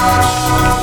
Música